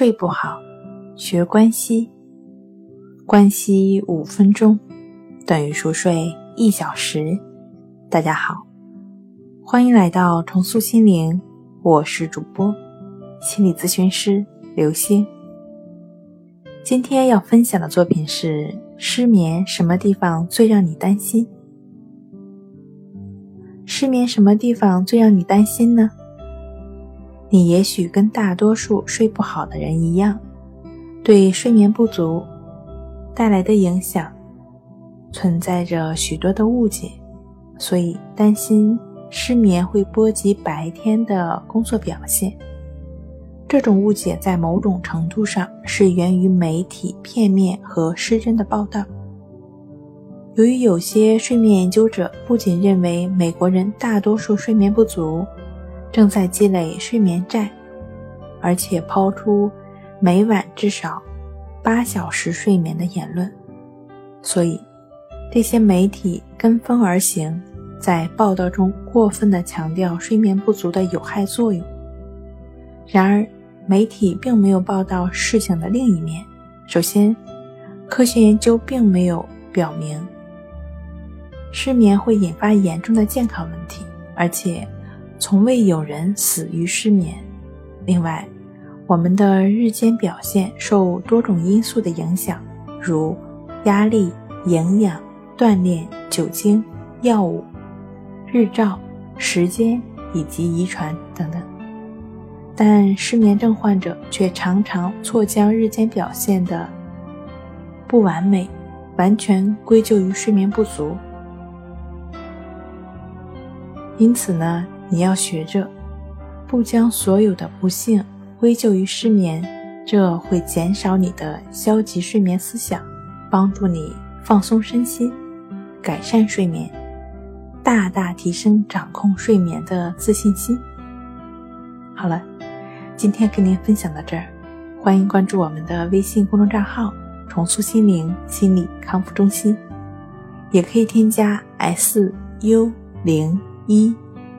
睡不好，学关西。关西五分钟等于熟睡一小时。大家好，欢迎来到重塑心灵，我是主播心理咨询师刘星。今天要分享的作品是：失眠什么地方最让你担心？失眠什么地方最让你担心呢？你也许跟大多数睡不好的人一样，对睡眠不足带来的影响存在着许多的误解，所以担心失眠会波及白天的工作表现。这种误解在某种程度上是源于媒体片面和失真的报道。由于有些睡眠研究者不仅认为美国人大多数睡眠不足。正在积累睡眠债，而且抛出每晚至少八小时睡眠的言论，所以这些媒体跟风而行，在报道中过分的强调睡眠不足的有害作用。然而，媒体并没有报道事情的另一面。首先，科学研究并没有表明失眠会引发严重的健康问题，而且。从未有人死于失眠。另外，我们的日间表现受多种因素的影响，如压力、营养、锻炼、酒精、药物、日照、时间以及遗传等等。但失眠症患者却常常错将日间表现的不完美完全归咎于睡眠不足。因此呢？你要学着不将所有的不幸归咎于失眠，这会减少你的消极睡眠思想，帮助你放松身心，改善睡眠，大大提升掌控睡眠的自信心。好了，今天跟您分享到这儿，欢迎关注我们的微信公众账号“重塑心灵心理康复中心”，也可以添加 s u 零一。